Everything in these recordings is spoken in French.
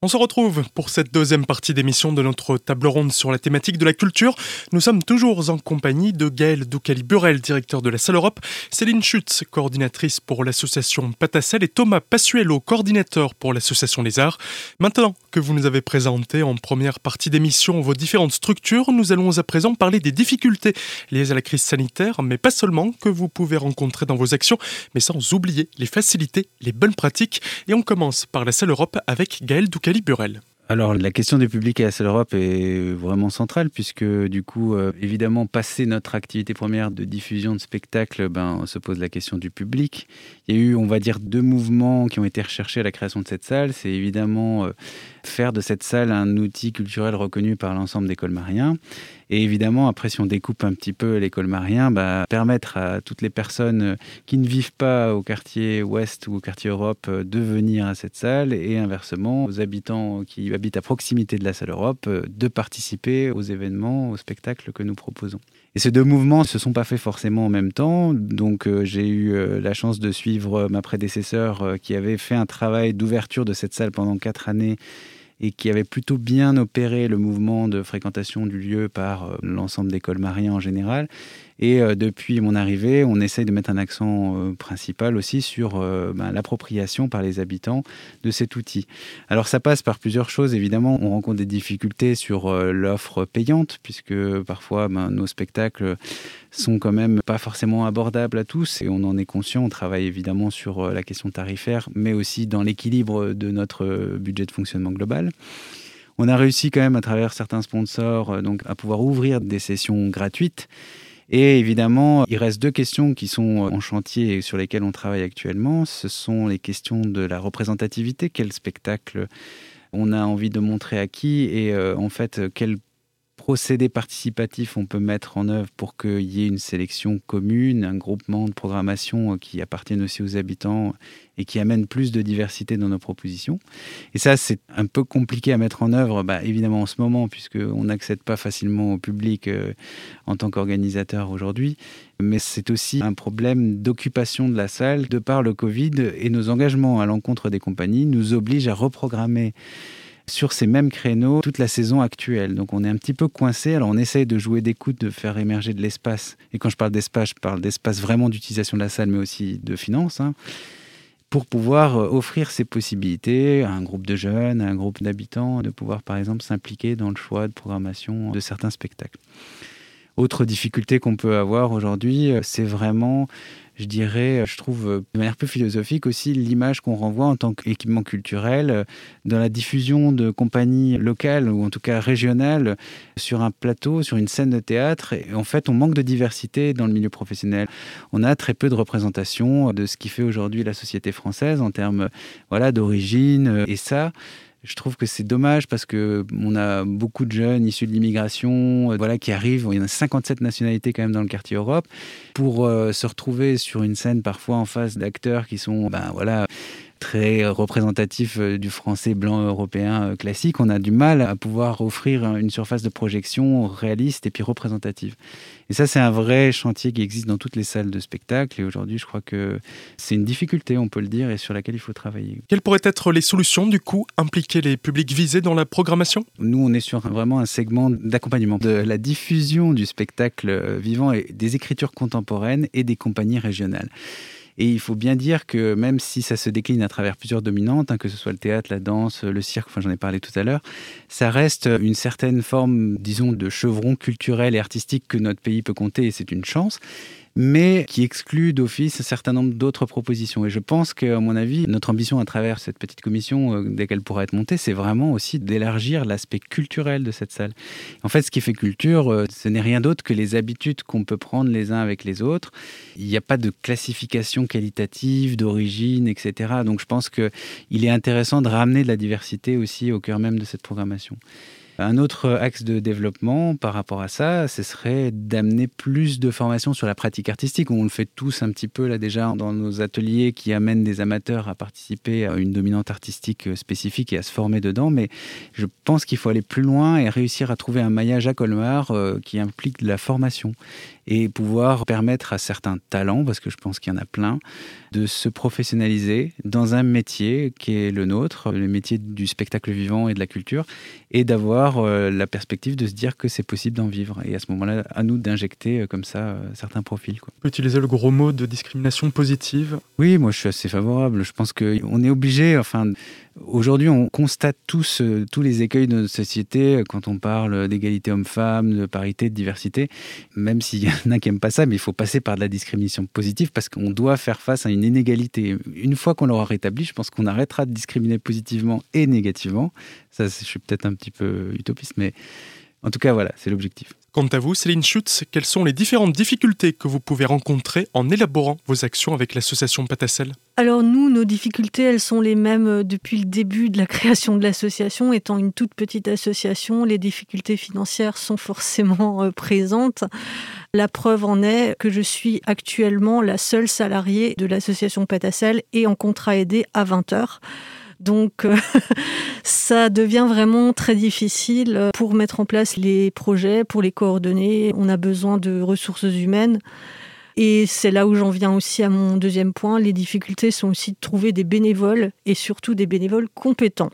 On se retrouve pour cette deuxième partie d'émission de notre table ronde sur la thématique de la culture. Nous sommes toujours en compagnie de Gaël Doucali-Burel, directeur de la Salle Europe, Céline Schutz, coordinatrice pour l'association Patacel et Thomas Passuelo, coordinateur pour l'association Les Arts. Maintenant que vous nous avez présenté en première partie d'émission vos différentes structures, nous allons à présent parler des difficultés liées à la crise sanitaire, mais pas seulement, que vous pouvez rencontrer dans vos actions, mais sans oublier les facilités, les bonnes pratiques. Et on commence par la Salle Europe avec Gaël Doucali alors la question du public à la Salle Europe est vraiment centrale puisque du coup, euh, évidemment, passer notre activité première de diffusion de spectacles, ben, on se pose la question du public. Il y a eu, on va dire, deux mouvements qui ont été recherchés à la création de cette salle. C'est évidemment euh, faire de cette salle un outil culturel reconnu par l'ensemble des colmariens et évidemment, après, si on découpe un petit peu l'école Marien, bah, permettre à toutes les personnes qui ne vivent pas au quartier Ouest ou au quartier Europe euh, de venir à cette salle et inversement, aux habitants qui habitent à proximité de la salle Europe, euh, de participer aux événements, aux spectacles que nous proposons. Et ces deux mouvements ne se sont pas faits forcément en même temps. Donc euh, j'ai eu la chance de suivre ma prédécesseur qui avait fait un travail d'ouverture de cette salle pendant quatre années et qui avait plutôt bien opéré le mouvement de fréquentation du lieu par euh, l'ensemble des colmariens en général. Et euh, depuis mon arrivée, on essaye de mettre un accent euh, principal aussi sur ben, l'appropriation par les habitants de cet outil. Alors ça passe par plusieurs choses, évidemment. On rencontre des difficultés sur l'offre payante, puisque parfois ben, nos spectacles sont quand même pas forcément abordables à tous et on en est conscient. On travaille évidemment sur euh, la question tarifaire, mais aussi dans l'équilibre de notre euh, budget de fonctionnement global. On a réussi quand même à travers certains sponsors euh, donc à pouvoir ouvrir des sessions gratuites. Et évidemment, il reste deux questions qui sont en chantier et sur lesquelles on travaille actuellement. Ce sont les questions de la représentativité. Quel spectacle on a envie de montrer à qui et en fait quel procédé participatif on peut mettre en œuvre pour qu'il y ait une sélection commune, un groupement de programmation euh, qui appartienne aussi aux habitants et qui amène plus de diversité dans nos propositions. Et ça, c'est un peu compliqué à mettre en œuvre, bah, évidemment en ce moment, puisqu'on n'accède pas facilement au public euh, en tant qu'organisateur aujourd'hui. Mais c'est aussi un problème d'occupation de la salle de par le Covid et nos engagements à l'encontre des compagnies nous obligent à reprogrammer sur ces mêmes créneaux toute la saison actuelle. Donc on est un petit peu coincé. Alors on essaye de jouer d'écoute, de faire émerger de l'espace. Et quand je parle d'espace, je parle d'espace vraiment d'utilisation de la salle, mais aussi de finances. Hein, pour pouvoir euh, offrir ces possibilités à un groupe de jeunes, à un groupe d'habitants, de pouvoir par exemple s'impliquer dans le choix de programmation de certains spectacles. Autre difficulté qu'on peut avoir aujourd'hui, euh, c'est vraiment je dirais, je trouve euh, de manière peu philosophique aussi l'image qu'on renvoie en tant qu'équipement culturel euh, dans la diffusion de compagnies locales ou en tout cas régionales sur un plateau, sur une scène de théâtre. Et en fait, on manque de diversité dans le milieu professionnel. On a très peu de représentation de ce qui fait aujourd'hui la société française en termes voilà, d'origine. Et ça, je trouve que c'est dommage parce que on a beaucoup de jeunes issus de l'immigration, euh, voilà, qui arrivent. Il y en a 57 nationalités quand même dans le quartier Europe pour euh, se retrouver sur une scène parfois en face d'acteurs qui sont, ben voilà très représentatif euh, du français blanc européen euh, classique, on a du mal à pouvoir offrir une surface de projection réaliste et puis représentative. Et ça, c'est un vrai chantier qui existe dans toutes les salles de spectacle. Et aujourd'hui, je crois que c'est une difficulté, on peut le dire, et sur laquelle il faut travailler. Quelles pourraient être les solutions, du coup, impliquer les publics visés dans la programmation? Nous, on est sur vraiment un segment d'accompagnement de la diffusion du spectacle euh, vivant et des écritures contemporaines et des compagnies régionales. Et il faut bien dire que même si ça se décline à travers plusieurs dominantes, hein, que ce soit le théâtre, la danse, le cirque, enfin j'en ai parlé tout à l'heure, ça reste une certaine forme, disons, de chevron culturel et artistique que notre pays peut compter, et c'est une chance mais qui exclut d'office un certain nombre d'autres propositions. Et je pense qu'à mon avis, notre ambition à travers cette petite commission, euh, dès qu'elle pourra être montée, c'est vraiment aussi d'élargir l'aspect culturel de cette salle. En fait, ce qui fait culture, euh, ce n'est rien d'autre que les habitudes qu'on peut prendre les uns avec les autres. Il n'y a pas de classification qualitative, d'origine, etc. Donc je pense qu'il est intéressant de ramener de la diversité aussi au cœur même de cette programmation. Un autre axe de développement par rapport à ça, ce serait d'amener plus de formation sur la pratique artistique. On le fait tous un petit peu là déjà dans nos ateliers qui amènent des amateurs à participer à une dominante artistique spécifique et à se former dedans. Mais je pense qu'il faut aller plus loin et réussir à trouver un maillage à Colmar euh, qui implique de la formation et pouvoir permettre à certains talents, parce que je pense qu'il y en a plein, de se professionnaliser dans un métier qui est le nôtre, le métier du spectacle vivant et de la culture, et d'avoir euh, la perspective de se dire que c'est possible d'en vivre. Et à ce moment-là, à nous d'injecter euh, comme ça euh, certains profils. Quoi. Utiliser le gros mot de discrimination positive Oui, moi je suis assez favorable. Je pense qu'on est obligé, enfin, Aujourd'hui, on constate tous, tous les écueils de notre société quand on parle d'égalité homme-femme, de parité, de diversité. Même s'il y en a qui n'aiment pas ça, mais il faut passer par de la discrimination positive parce qu'on doit faire face à une inégalité. Une fois qu'on l'aura rétabli, je pense qu'on arrêtera de discriminer positivement et négativement. Ça, je suis peut-être un petit peu utopiste, mais en tout cas, voilà, c'est l'objectif. Quant à vous, Céline Schutz, quelles sont les différentes difficultés que vous pouvez rencontrer en élaborant vos actions avec l'association Patacel Alors nous, nos difficultés, elles sont les mêmes euh, depuis le début de la création de l'association. Étant une toute petite association, les difficultés financières sont forcément euh, présentes. La preuve en est que je suis actuellement la seule salariée de l'association Patacel et en contrat aidé à 20 heures. Donc euh, ça devient vraiment très difficile pour mettre en place les projets, pour les coordonner. On a besoin de ressources humaines. Et c'est là où j'en viens aussi à mon deuxième point. Les difficultés sont aussi de trouver des bénévoles et surtout des bénévoles compétents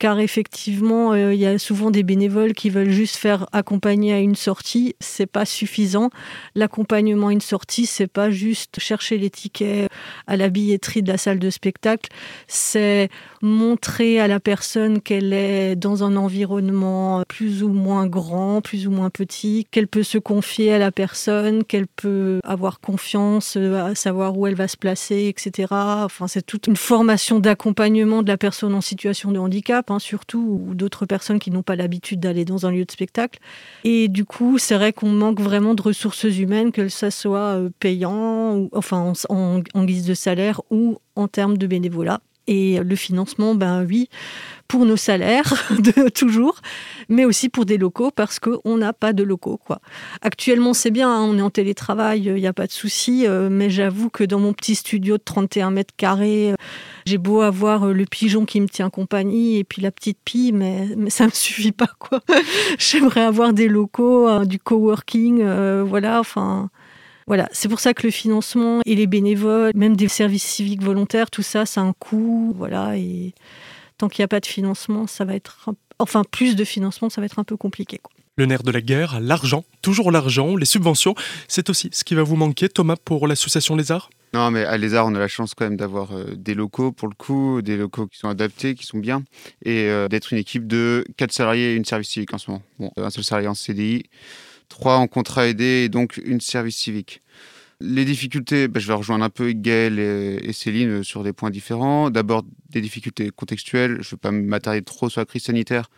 car effectivement, euh, il y a souvent des bénévoles qui veulent juste faire accompagner à une sortie. C'est pas suffisant. L'accompagnement à une sortie, c'est pas juste chercher les tickets à la billetterie de la salle de spectacle. C'est montrer à la personne qu'elle est dans un environnement plus ou moins grand, plus ou moins petit, qu'elle peut se confier à la personne, qu'elle peut avoir confiance, euh, à savoir où elle va se placer, etc. Enfin, c'est toute une formation d'accompagnement de la personne en situation de handicap Surtout, ou d'autres personnes qui n'ont pas l'habitude d'aller dans un lieu de spectacle. Et du coup, c'est vrai qu'on manque vraiment de ressources humaines, que ça soit euh, payant, ou, enfin en, guise de salaire ou en termes de bénévolat. Et le financement, ben oui, pour nos salaires, de, toujours, mais aussi pour des locaux parce qu'on n'a pas de locaux. Quoi. Actuellement, c'est bien, hein, on est en télétravail, il n'y a pas de souci, euh, mais j'avoue que dans mon petit studio de 31 mètres carrés, euh, j'ai beau avoir euh, le pigeon qui me tient compagnie et puis la petite pie, mais, mais ça ne me suffit pas. quoi. J'aimerais avoir des locaux, du coworking, voilà, enfin voilà, c'est pour ça que le financement et les bénévoles, même des services civiques volontaires, tout ça, ça a un coût. Voilà, et tant qu'il n'y a pas de financement, ça va être. Enfin, plus de financement, ça va être un peu compliqué. Le nerf de la guerre, l'argent, toujours l'argent, les subventions, c'est aussi ce qui va vous manquer, Thomas, pour l'association Les Arts? Non, mais à Arts, on a la chance quand même d'avoir euh, des locaux, pour le coup, des locaux qui sont adaptés, qui sont bien, et euh, d'être une équipe de 4 salariés et une service civique en ce moment. Bon, un seul salarié en CDI trois en contrat aidé et donc une service civique. Les difficultés, bah, je vais rejoindre un peu Gaël et, Céline sur des points différents. D'abord, des difficultés contextuelles. Je ne vais pas m'attarder trop sur la crise sanitaire,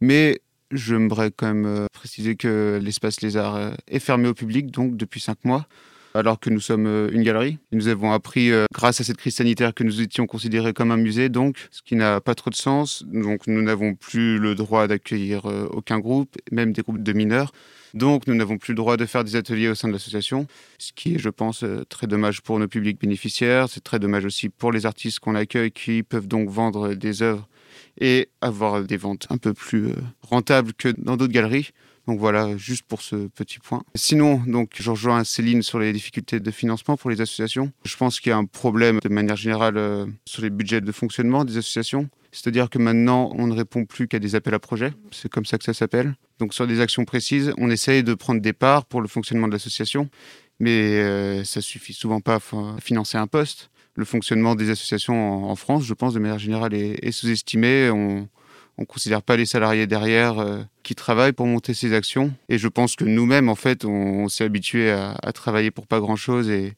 mais j'aimerais quand même euh, préciser que l'espace Lézard euh, est fermé au public, donc depuis cinq mois alors que nous sommes euh, une galerie. Nous avons appris, grâce à cette crise sanitaire, que nous étions considérés comme un musée, donc ce qui n'a pas trop de sens. Donc nous n'avons plus le droit d'accueillir aucun groupe, même des groupes de mineurs. Donc, nous n'avons plus le droit de faire des ateliers au sein de l'association, ce qui est, je pense, euh, très dommage pour nos publics bénéficiaires. C'est très dommage aussi pour les artistes qu'on accueille qui peuvent donc vendre des œuvres et avoir des ventes un peu plus euh, rentables que dans d'autres galeries. Donc voilà, juste pour ce petit point. Sinon, donc, je rejoins Céline sur les difficultés de financement pour les associations. Je pense qu'il y a un problème de manière générale euh, sur les budgets de fonctionnement des associations. C'est-à-dire que maintenant, on ne répond plus qu'à des appels à projets. C'est comme ça que ça s'appelle. Donc sur des actions précises, on essaye de prendre des parts pour le fonctionnement de l'association, mais euh, ça suffit souvent pas à financer un poste. Le fonctionnement des associations en, France, je pense, de manière générale, est, sous-estimé. Ne considère pas les salariés derrière euh, qui travaillent pour monter ces actions. Et je pense que nous-mêmes, en fait, on, s'est habitué à, travailler pour pas grand-chose et,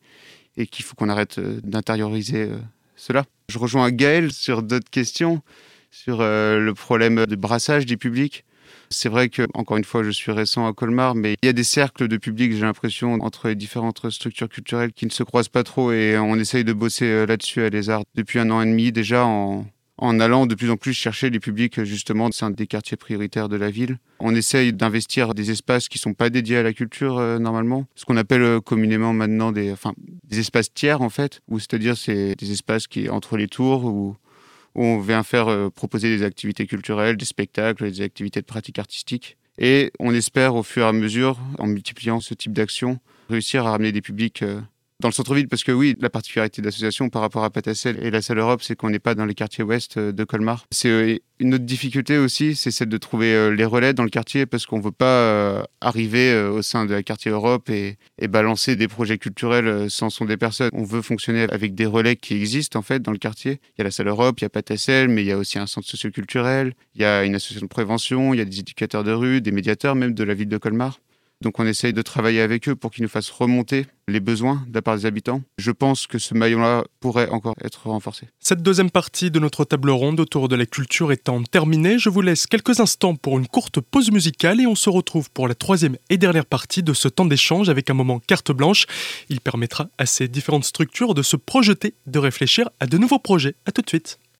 qu'il faut qu'on arrête euh, d'intérioriser cela. Je rejoins Gaël sur d'autres questions, sur euh, le problème de brassage du public. C'est vrai que, encore une fois, je suis récent à Colmar, mais il y a des cercles de public, j'ai l'impression, entre les différentes structures culturelles qui ne se croisent pas trop et on essaye de bosser euh, là-dessus à Les Arts depuis un an et demi déjà en allant de plus en plus chercher les publics justement des quartiers prioritaires de la ville. On essaye d'investir des espaces qui sont pas dédiés à la culture euh, normalement, ce qu'on appelle euh, communément maintenant des, enfin, des espaces tiers en fait, ou c'est-à-dire c'est des espaces qui entre les tours où, on vient faire euh, proposer des activités culturelles, des spectacles, des activités de pratique artistique. Et on espère au fur et à mesure, en multipliant ce type d'action, réussir à ramener des publics dans le centre-ville, parce que oui, la particularité de l'association par rapport à Patacel et la Salle Europe, c'est qu'on n'est pas dans les quartiers ouest euh, de Colmar. C'est euh, une autre difficulté aussi, c'est celle de trouver euh, les relais dans le quartier, parce qu'on ne veut pas arriver au sein de la quartier Europe et, balancer des projets culturels sans son des personnes. On veut fonctionner avec des relais qui existent en fait dans le quartier. Il y a la Salle Europe, il y a Patacel, mais il y a aussi un centre socioculturel, il y a une association de prévention, il y a des éducateurs de rue, des médiateurs même de la ville de Colmar. Donc on essaye de travailler avec eux pour qu'ils nous fassent remonter les besoins de la part des habitants. Je pense que ce maillon-là pourrait encore être renforcé. Cette deuxième partie de notre table ronde autour de la culture étant terminée, je vous laisse quelques instants pour une courte pause musicale et on se retrouve pour la troisième et dernière partie de ce temps d'échange avec un moment carte blanche. Il permettra à ces différentes structures de se projeter, de réfléchir à de nouveaux projets. A tout de suite.